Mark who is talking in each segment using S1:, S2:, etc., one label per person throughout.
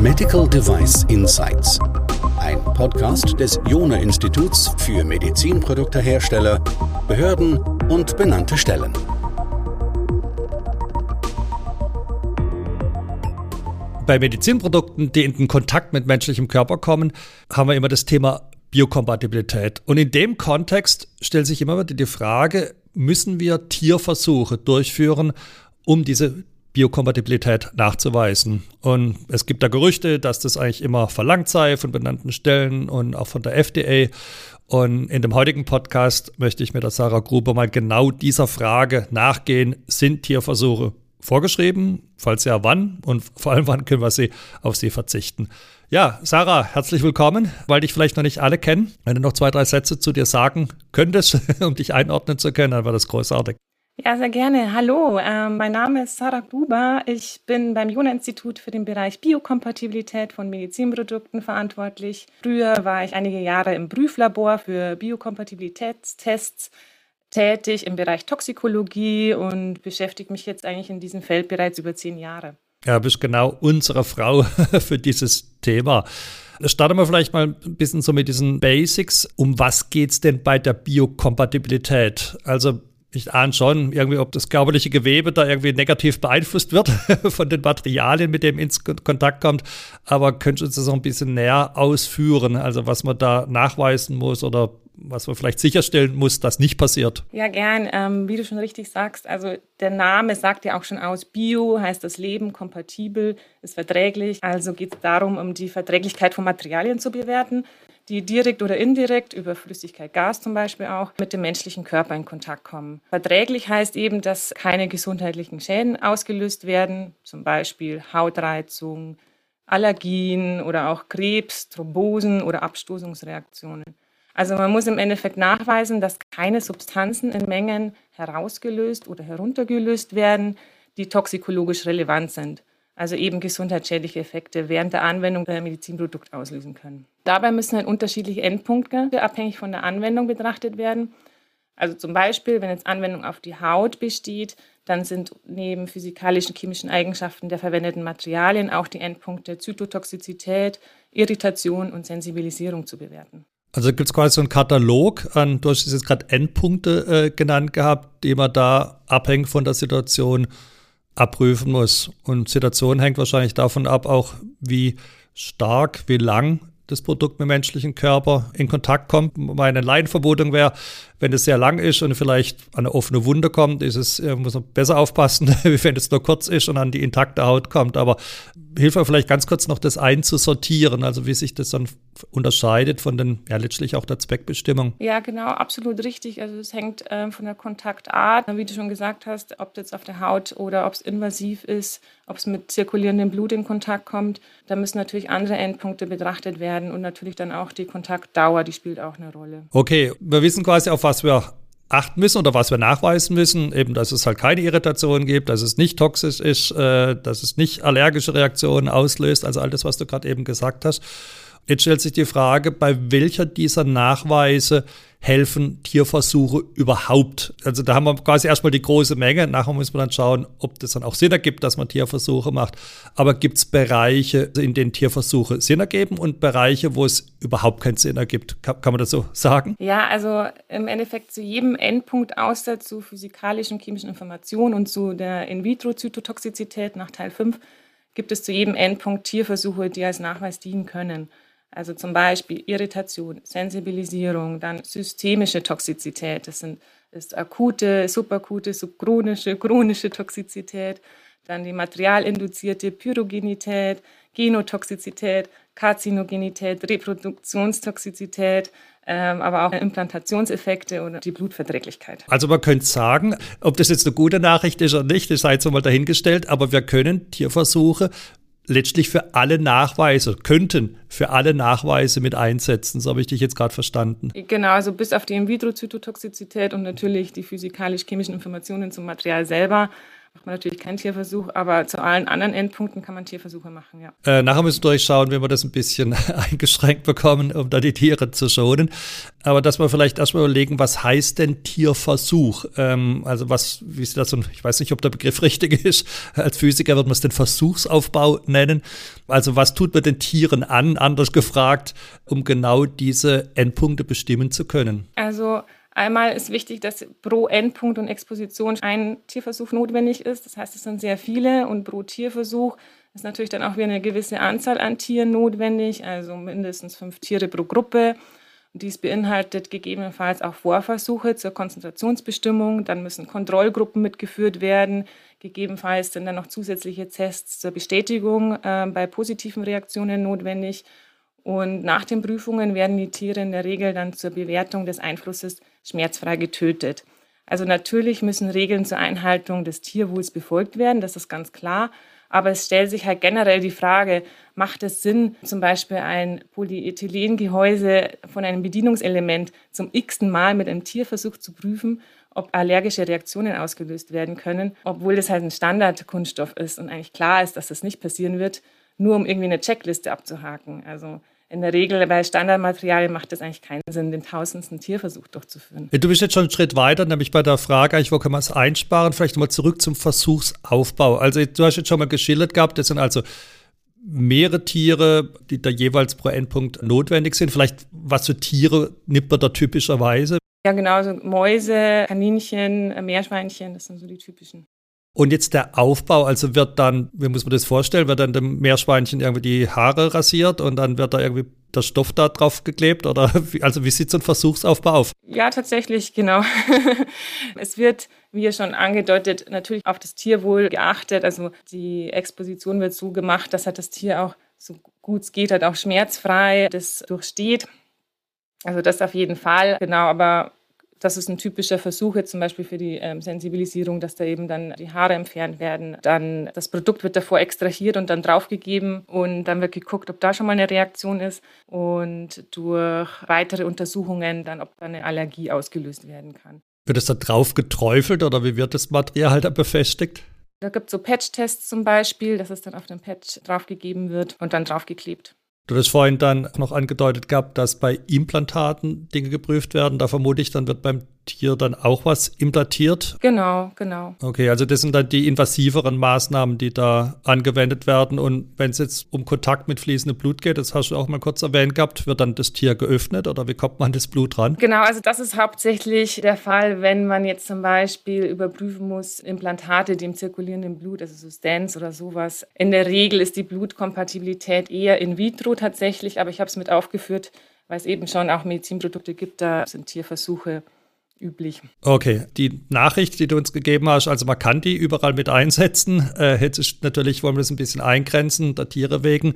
S1: Medical Device Insights. Ein Podcast des Jona Instituts für Medizinproduktehersteller, Behörden und benannte Stellen.
S2: Bei Medizinprodukten, die in Kontakt mit menschlichem Körper kommen, haben wir immer das Thema Biokompatibilität. Und in dem Kontext stellt sich immer wieder die Frage, müssen wir Tierversuche durchführen, um diese Biokompatibilität nachzuweisen. Und es gibt da Gerüchte, dass das eigentlich immer verlangt sei von benannten Stellen und auch von der FDA. Und in dem heutigen Podcast möchte ich mit der Sarah Gruber mal genau dieser Frage nachgehen. Sind Tierversuche vorgeschrieben? Falls ja, wann? Und vor allem, wann können wir sie auf sie verzichten? Ja, Sarah, herzlich willkommen, weil dich vielleicht noch nicht alle kennen. Wenn du noch zwei, drei Sätze zu dir sagen könntest, um dich einordnen zu können, dann wäre das großartig.
S3: Ja, sehr gerne. Hallo, äh, mein Name ist Sarah Gruber. Ich bin beim Jona-Institut für den Bereich Biokompatibilität von Medizinprodukten verantwortlich. Früher war ich einige Jahre im Prüflabor für Biokompatibilitätstests tätig im Bereich Toxikologie und beschäftige mich jetzt eigentlich in diesem Feld bereits über zehn Jahre.
S2: Ja, bist genau unsere Frau für dieses Thema. Starten wir vielleicht mal ein bisschen so mit diesen Basics. Um was geht es denn bei der Biokompatibilität? Also ich ahne schon irgendwie, ob das körperliche Gewebe da irgendwie negativ beeinflusst wird von den Materialien, mit dem ins Kontakt kommt. Aber könntest du uns das noch ein bisschen näher ausführen? Also was man da nachweisen muss oder was man vielleicht sicherstellen muss, dass nicht passiert?
S3: Ja, gern. Ähm, wie du schon richtig sagst, also der Name sagt ja auch schon aus, Bio heißt das Leben, kompatibel, ist verträglich. Also geht es darum, um die Verträglichkeit von Materialien zu bewerten die direkt oder indirekt über Flüssigkeit, Gas zum Beispiel auch, mit dem menschlichen Körper in Kontakt kommen. Verträglich heißt eben, dass keine gesundheitlichen Schäden ausgelöst werden, zum Beispiel Hautreizung, Allergien oder auch Krebs, Thrombosen oder Abstoßungsreaktionen. Also man muss im Endeffekt nachweisen, dass keine Substanzen in Mengen herausgelöst oder heruntergelöst werden, die toxikologisch relevant sind also eben gesundheitsschädliche Effekte während der Anwendung der Medizinprodukt auslösen können. Dabei müssen halt unterschiedliche Endpunkte abhängig von der Anwendung betrachtet werden. Also zum Beispiel, wenn jetzt Anwendung auf die Haut besteht, dann sind neben physikalischen, chemischen Eigenschaften der verwendeten Materialien auch die Endpunkte Zytotoxizität, Irritation und Sensibilisierung zu bewerten.
S2: Also gibt es quasi so einen Katalog an, du hast jetzt gerade Endpunkte äh, genannt gehabt, die man da abhängig von der Situation abprüfen muss. Und Situation hängt wahrscheinlich davon ab, auch wie stark, wie lang das Produkt mit dem menschlichen Körper in Kontakt kommt. Meine Laienvermutung wäre, wenn es sehr lang ist und vielleicht an eine offene Wunde kommt, ist es, äh, muss man besser aufpassen, wie wenn es nur kurz ist und an die intakte Haut kommt. Aber hilft mir vielleicht ganz kurz noch das einzusortieren, also wie sich das dann unterscheidet von den, ja, letztlich auch der Zweckbestimmung.
S3: Ja, genau, absolut richtig. Also es hängt äh, von der Kontaktart, wie du schon gesagt hast, ob das auf der Haut oder ob es invasiv ist, ob es mit zirkulierendem Blut in Kontakt kommt. Da müssen natürlich andere Endpunkte betrachtet werden und natürlich dann auch die Kontaktdauer, die spielt auch eine Rolle.
S2: Okay, wir wissen quasi, auf was wir achten müssen oder was wir nachweisen müssen, eben, dass es halt keine Irritation gibt, dass es nicht toxisch ist, äh, dass es nicht allergische Reaktionen auslöst, also all das, was du gerade eben gesagt hast. Jetzt stellt sich die Frage, bei welcher dieser Nachweise helfen Tierversuche überhaupt? Also da haben wir quasi erstmal die große Menge. Nachher muss man dann schauen, ob das dann auch Sinn ergibt, dass man Tierversuche macht. Aber gibt es Bereiche, in denen Tierversuche Sinn ergeben und Bereiche, wo es überhaupt keinen Sinn ergibt? Kann, kann man das so sagen?
S3: Ja, also im Endeffekt zu jedem Endpunkt außer zu physikalischen, chemischen Informationen und zu der In-vitro-Zytotoxizität nach Teil 5 gibt es zu jedem Endpunkt Tierversuche, die als Nachweis dienen können. Also zum Beispiel Irritation, Sensibilisierung, dann systemische Toxizität. Das sind, ist akute, subakute, subchronische, chronische Toxizität. Dann die materialinduzierte Pyrogenität, Genotoxizität, Karzinogenität, Reproduktionstoxizität, ähm, aber auch Implantationseffekte oder die Blutverträglichkeit.
S2: Also man könnte sagen, ob das jetzt eine gute Nachricht ist oder nicht, das sei jetzt mal dahingestellt, aber wir können Tierversuche letztlich für alle Nachweise, könnten für alle Nachweise mit einsetzen. So habe ich dich jetzt gerade verstanden.
S3: Genau, also bis auf die In-vitro-Zytotoxizität und natürlich die physikalisch-chemischen Informationen zum Material selber macht man natürlich keinen Tierversuch, aber zu allen anderen Endpunkten kann man Tierversuche machen, ja.
S2: Äh, nachher müssen wir durchschauen, wie wir das ein bisschen eingeschränkt bekommen, um da die Tiere zu schonen. Aber dass wir vielleicht erstmal überlegen, was heißt denn Tierversuch? Ähm, also was, wie ist das, und ich weiß nicht, ob der Begriff richtig ist. Als Physiker wird man es den Versuchsaufbau nennen. Also was tut man den Tieren an, anders gefragt, um genau diese Endpunkte bestimmen zu können?
S3: Also Einmal ist wichtig, dass pro Endpunkt und Exposition ein Tierversuch notwendig ist. Das heißt, es sind sehr viele und pro Tierversuch ist natürlich dann auch wieder eine gewisse Anzahl an Tieren notwendig, also mindestens fünf Tiere pro Gruppe. dies beinhaltet gegebenenfalls auch Vorversuche zur Konzentrationsbestimmung. Dann müssen Kontrollgruppen mitgeführt werden. Gegebenenfalls sind dann noch zusätzliche Tests zur Bestätigung äh, bei positiven Reaktionen notwendig. Und nach den Prüfungen werden die Tiere in der Regel dann zur Bewertung des Einflusses schmerzfrei getötet. Also natürlich müssen Regeln zur Einhaltung des Tierwohls befolgt werden, das ist ganz klar. Aber es stellt sich halt generell die Frage, macht es Sinn, zum Beispiel ein Polyethylengehäuse von einem Bedienungselement zum x-ten Mal mit einem Tierversuch zu prüfen, ob allergische Reaktionen ausgelöst werden können, obwohl das halt ein Standardkunststoff ist und eigentlich klar ist, dass das nicht passieren wird, nur um irgendwie eine Checkliste abzuhaken. Also in der Regel bei Standardmaterialien macht es eigentlich keinen Sinn, den tausendsten Tierversuch durchzuführen.
S2: Du bist jetzt schon einen Schritt weiter, nämlich bei der Frage, eigentlich, wo kann man es einsparen? Vielleicht nochmal zurück zum Versuchsaufbau. Also du hast jetzt schon mal geschildert gehabt, das sind also mehrere Tiere, die da jeweils pro Endpunkt notwendig sind. Vielleicht, was für Tiere nimmt man da typischerweise?
S3: Ja, genau, also Mäuse, Kaninchen, Meerschweinchen, das sind so die typischen.
S2: Und jetzt der Aufbau, also wird dann, wie muss man das vorstellen, wird dann dem Meerschweinchen irgendwie die Haare rasiert und dann wird da irgendwie der Stoff da drauf geklebt oder wie, also wie sieht so ein Versuchsaufbau auf?
S3: Ja, tatsächlich, genau. es wird, wie ja schon angedeutet, natürlich auf das Tierwohl geachtet. Also die Exposition wird so gemacht, dass halt das Tier auch so gut es geht, halt auch schmerzfrei das durchsteht. Also das auf jeden Fall, genau, aber das ist ein typischer Versuch jetzt zum Beispiel für die ähm, Sensibilisierung, dass da eben dann die Haare entfernt werden. Dann das Produkt wird davor extrahiert und dann draufgegeben und dann wird geguckt, ob da schon mal eine Reaktion ist und durch weitere Untersuchungen dann, ob da eine Allergie ausgelöst werden kann.
S2: Wird es da drauf geträufelt oder wie wird das Material halt befestigt?
S3: Da gibt es so Patch-Tests zum Beispiel, dass es dann auf dem Patch draufgegeben wird und dann draufgeklebt.
S2: Du hast vorhin dann noch angedeutet gehabt, dass bei Implantaten Dinge geprüft werden. Da vermute ich, dann wird beim Tier dann auch was implantiert?
S3: Genau, genau.
S2: Okay, also das sind dann die invasiveren Maßnahmen, die da angewendet werden. Und wenn es jetzt um Kontakt mit fließendem Blut geht, das hast du auch mal kurz erwähnt gehabt, wird dann das Tier geöffnet oder wie kommt man das Blut ran?
S3: Genau, also das ist hauptsächlich der Fall, wenn man jetzt zum Beispiel überprüfen muss, Implantate, die im zirkulierenden Blut, also so Stents oder sowas. In der Regel ist die Blutkompatibilität eher in vitro tatsächlich, aber ich habe es mit aufgeführt, weil es eben schon auch Medizinprodukte gibt, da sind Tierversuche üblich.
S2: Okay, die Nachricht, die du uns gegeben hast, also man kann die überall mit einsetzen. Äh, jetzt natürlich wollen wir das ein bisschen eingrenzen, der Tiere wegen.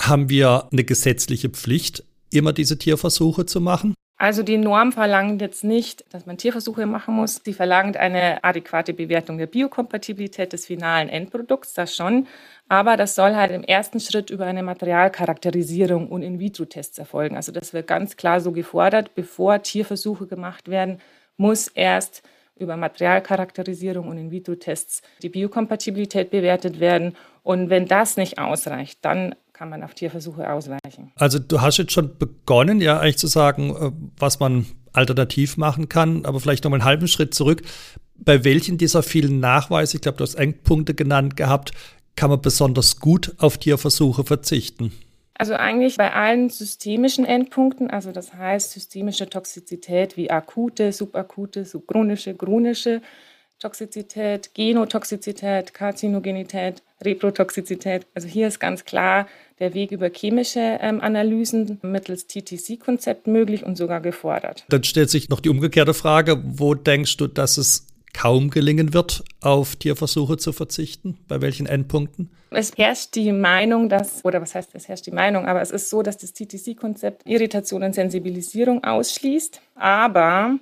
S2: Haben wir eine gesetzliche Pflicht, immer diese Tierversuche zu machen?
S3: Also die Norm verlangt jetzt nicht, dass man Tierversuche machen muss. Sie verlangt eine adäquate Bewertung der Biokompatibilität des finalen Endprodukts, das schon. Aber das soll halt im ersten Schritt über eine Materialcharakterisierung und In-vitro-Tests erfolgen. Also das wird ganz klar so gefordert, bevor Tierversuche gemacht werden, muss erst über Materialcharakterisierung und In-vitro-Tests die Biokompatibilität bewertet werden. Und wenn das nicht ausreicht, dann kann man auf Tierversuche ausweichen.
S2: Also du hast jetzt schon begonnen, ja eigentlich zu sagen, äh, was man alternativ machen kann, aber vielleicht noch mal einen halben Schritt zurück. Bei welchen dieser vielen Nachweise, ich glaube, du hast Endpunkte genannt gehabt, kann man besonders gut auf Tierversuche verzichten?
S3: Also eigentlich bei allen systemischen Endpunkten, also das heißt systemische Toxizität wie akute, subakute, subchronische, chronische Toxizität, Genotoxizität, Karzinogenität, Reprotoxizität. Also hier ist ganz klar der Weg über chemische ähm, Analysen mittels TTC-Konzept möglich und sogar gefordert.
S2: Dann stellt sich noch die umgekehrte Frage, wo denkst du, dass es kaum gelingen wird, auf Tierversuche zu verzichten? Bei welchen Endpunkten?
S3: Es herrscht die Meinung, dass, oder was heißt, es herrscht die Meinung, aber es ist so, dass das TTC-Konzept Irritation und Sensibilisierung ausschließt. Aber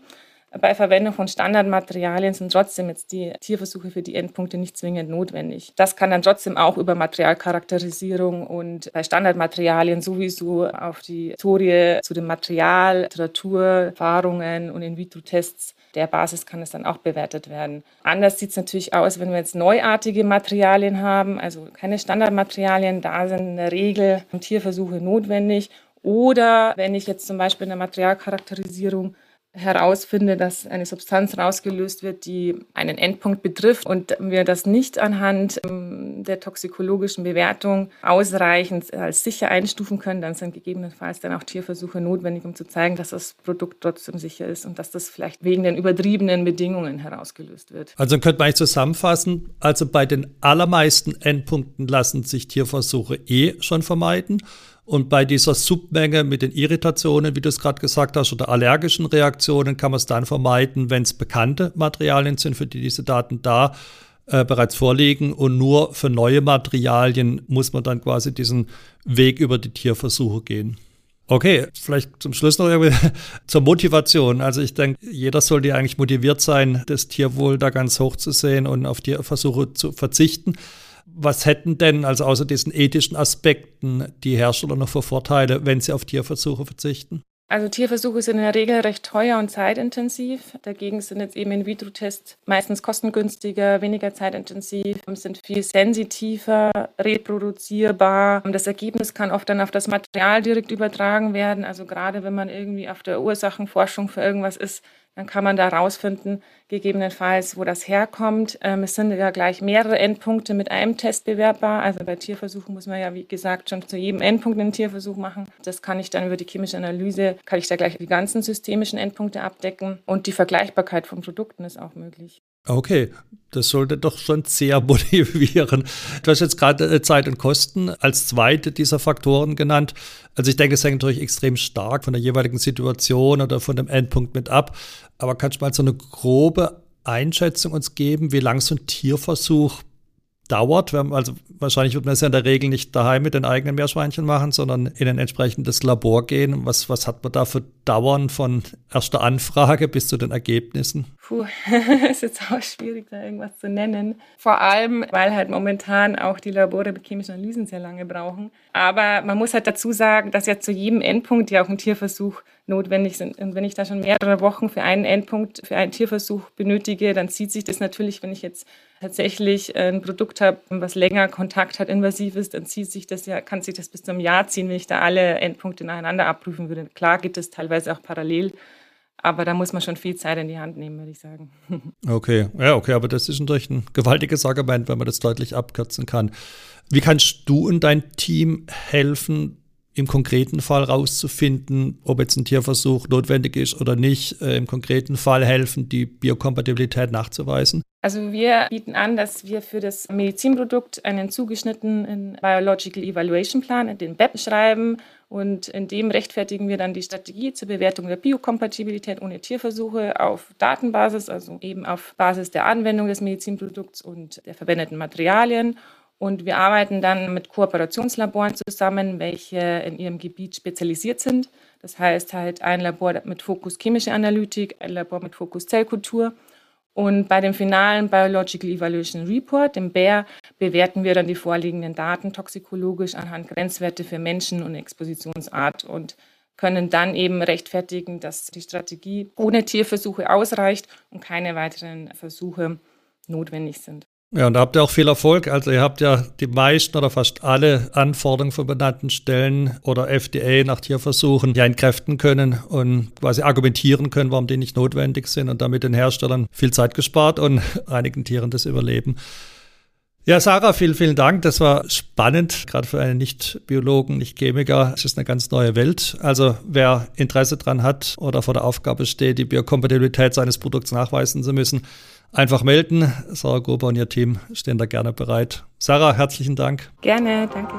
S3: bei Verwendung von Standardmaterialien sind trotzdem jetzt die Tierversuche für die Endpunkte nicht zwingend notwendig. Das kann dann trotzdem auch über Materialcharakterisierung und bei Standardmaterialien sowieso auf die Historie zu dem Material, Literatur, Erfahrungen und In-vitro-Tests der Basis kann es dann auch bewertet werden. Anders sieht es natürlich aus, wenn wir jetzt neuartige Materialien haben, also keine Standardmaterialien, da sind in der Regel Tierversuche notwendig. Oder wenn ich jetzt zum Beispiel in der Materialcharakterisierung herausfinde, dass eine Substanz rausgelöst wird, die einen Endpunkt betrifft und wir das nicht anhand ähm, der toxikologischen Bewertung ausreichend als sicher einstufen können, dann sind gegebenenfalls dann auch Tierversuche notwendig, um zu zeigen, dass das Produkt trotzdem sicher ist und dass das vielleicht wegen den übertriebenen Bedingungen herausgelöst wird.
S2: Also könnte man zusammenfassen, also bei den allermeisten Endpunkten lassen sich Tierversuche eh schon vermeiden. Und bei dieser Submenge mit den Irritationen, wie du es gerade gesagt hast, oder allergischen Reaktionen kann man es dann vermeiden, wenn es bekannte Materialien sind, für die diese Daten da äh, bereits vorliegen. Und nur für neue Materialien muss man dann quasi diesen Weg über die Tierversuche gehen. Okay, vielleicht zum Schluss noch irgendwie zur Motivation. Also ich denke, jeder sollte eigentlich motiviert sein, das Tierwohl da ganz hoch zu sehen und auf Tierversuche zu verzichten was hätten denn, also außer diesen ethischen Aspekten, die Hersteller noch für Vorteile, wenn sie auf Tierversuche verzichten?
S3: Also Tierversuche sind in der Regel recht teuer und zeitintensiv. Dagegen sind jetzt eben In-vitro-Tests meistens kostengünstiger, weniger zeitintensiv, sind viel sensitiver, reproduzierbar. Das Ergebnis kann oft dann auf das Material direkt übertragen werden. Also gerade wenn man irgendwie auf der Ursachenforschung für irgendwas ist, dann kann man da rausfinden, gegebenenfalls, wo das herkommt. Ähm, es sind ja gleich mehrere Endpunkte mit einem Test bewertbar. Also bei Tierversuchen muss man ja, wie gesagt, schon zu jedem Endpunkt einen Tierversuch machen. Das kann ich dann über die chemische Analyse, kann ich da gleich die ganzen systemischen Endpunkte abdecken. Und die Vergleichbarkeit von Produkten ist auch möglich.
S2: Okay, das sollte doch schon sehr motivieren. Du hast jetzt gerade äh, Zeit und Kosten als zweite dieser Faktoren genannt. Also ich denke, es hängt natürlich extrem stark von der jeweiligen Situation oder von dem Endpunkt mit ab. Aber kannst du mal so eine grobe Einschätzung uns geben, wie lang so ein Tierversuch dauert. Also wahrscheinlich wird man es ja in der Regel nicht daheim mit den eigenen Meerschweinchen machen, sondern in ein entsprechendes Labor gehen. Was, was hat man da für Dauern von erster Anfrage bis zu den Ergebnissen?
S3: Puh, ist jetzt auch schwierig, da irgendwas zu nennen. Vor allem, weil halt momentan auch die Labore mit chemischen Analysen sehr lange brauchen. Aber man muss halt dazu sagen, dass ja zu jedem Endpunkt ja auch ein Tierversuch notwendig sind. Und wenn ich da schon mehrere Wochen für einen Endpunkt, für einen Tierversuch benötige, dann zieht sich das natürlich, wenn ich jetzt tatsächlich ein Produkt habe, was länger Kontakt hat, invasiv ist, dann zieht sich das ja, kann sich das bis zum Jahr ziehen, wenn ich da alle Endpunkte nacheinander abprüfen würde. Klar gibt es teilweise auch parallel, aber da muss man schon viel Zeit in die Hand nehmen, würde ich sagen.
S2: Okay, ja, okay, aber das ist natürlich ein gewaltiges Argument, wenn man das deutlich abkürzen kann. Wie kannst du und dein Team helfen, im konkreten Fall rauszufinden, ob jetzt ein Tierversuch notwendig ist oder nicht, äh, im konkreten Fall helfen, die Biokompatibilität nachzuweisen?
S3: Also wir bieten an, dass wir für das Medizinprodukt einen zugeschnittenen Biological Evaluation Plan, den BEP, schreiben und in dem rechtfertigen wir dann die Strategie zur Bewertung der Biokompatibilität ohne Tierversuche auf Datenbasis, also eben auf Basis der Anwendung des Medizinprodukts und der verwendeten Materialien und wir arbeiten dann mit Kooperationslaboren zusammen, welche in ihrem Gebiet spezialisiert sind. Das heißt halt ein Labor mit Fokus chemische Analytik, ein Labor mit Fokus Zellkultur. Und bei dem finalen Biological Evaluation Report, dem BEAR, bewerten wir dann die vorliegenden Daten toxikologisch anhand Grenzwerte für Menschen und Expositionsart und können dann eben rechtfertigen, dass die Strategie ohne Tierversuche ausreicht und keine weiteren Versuche notwendig sind.
S2: Ja, und da habt ihr auch viel Erfolg. Also ihr habt ja die meisten oder fast alle Anforderungen von benannten Stellen oder FDA nach Tierversuchen ja entkräften können und quasi argumentieren können, warum die nicht notwendig sind und damit den Herstellern viel Zeit gespart und einigen Tieren das Überleben. Ja, Sarah, vielen, vielen Dank. Das war spannend, gerade für einen Nicht-Biologen, Nicht-Chemiker. Es ist eine ganz neue Welt. Also wer Interesse daran hat oder vor der Aufgabe steht, die Biokompatibilität seines Produkts nachweisen zu müssen, einfach melden. Sarah Gruber und ihr Team stehen da gerne bereit. Sarah, herzlichen Dank.
S3: Gerne, danke.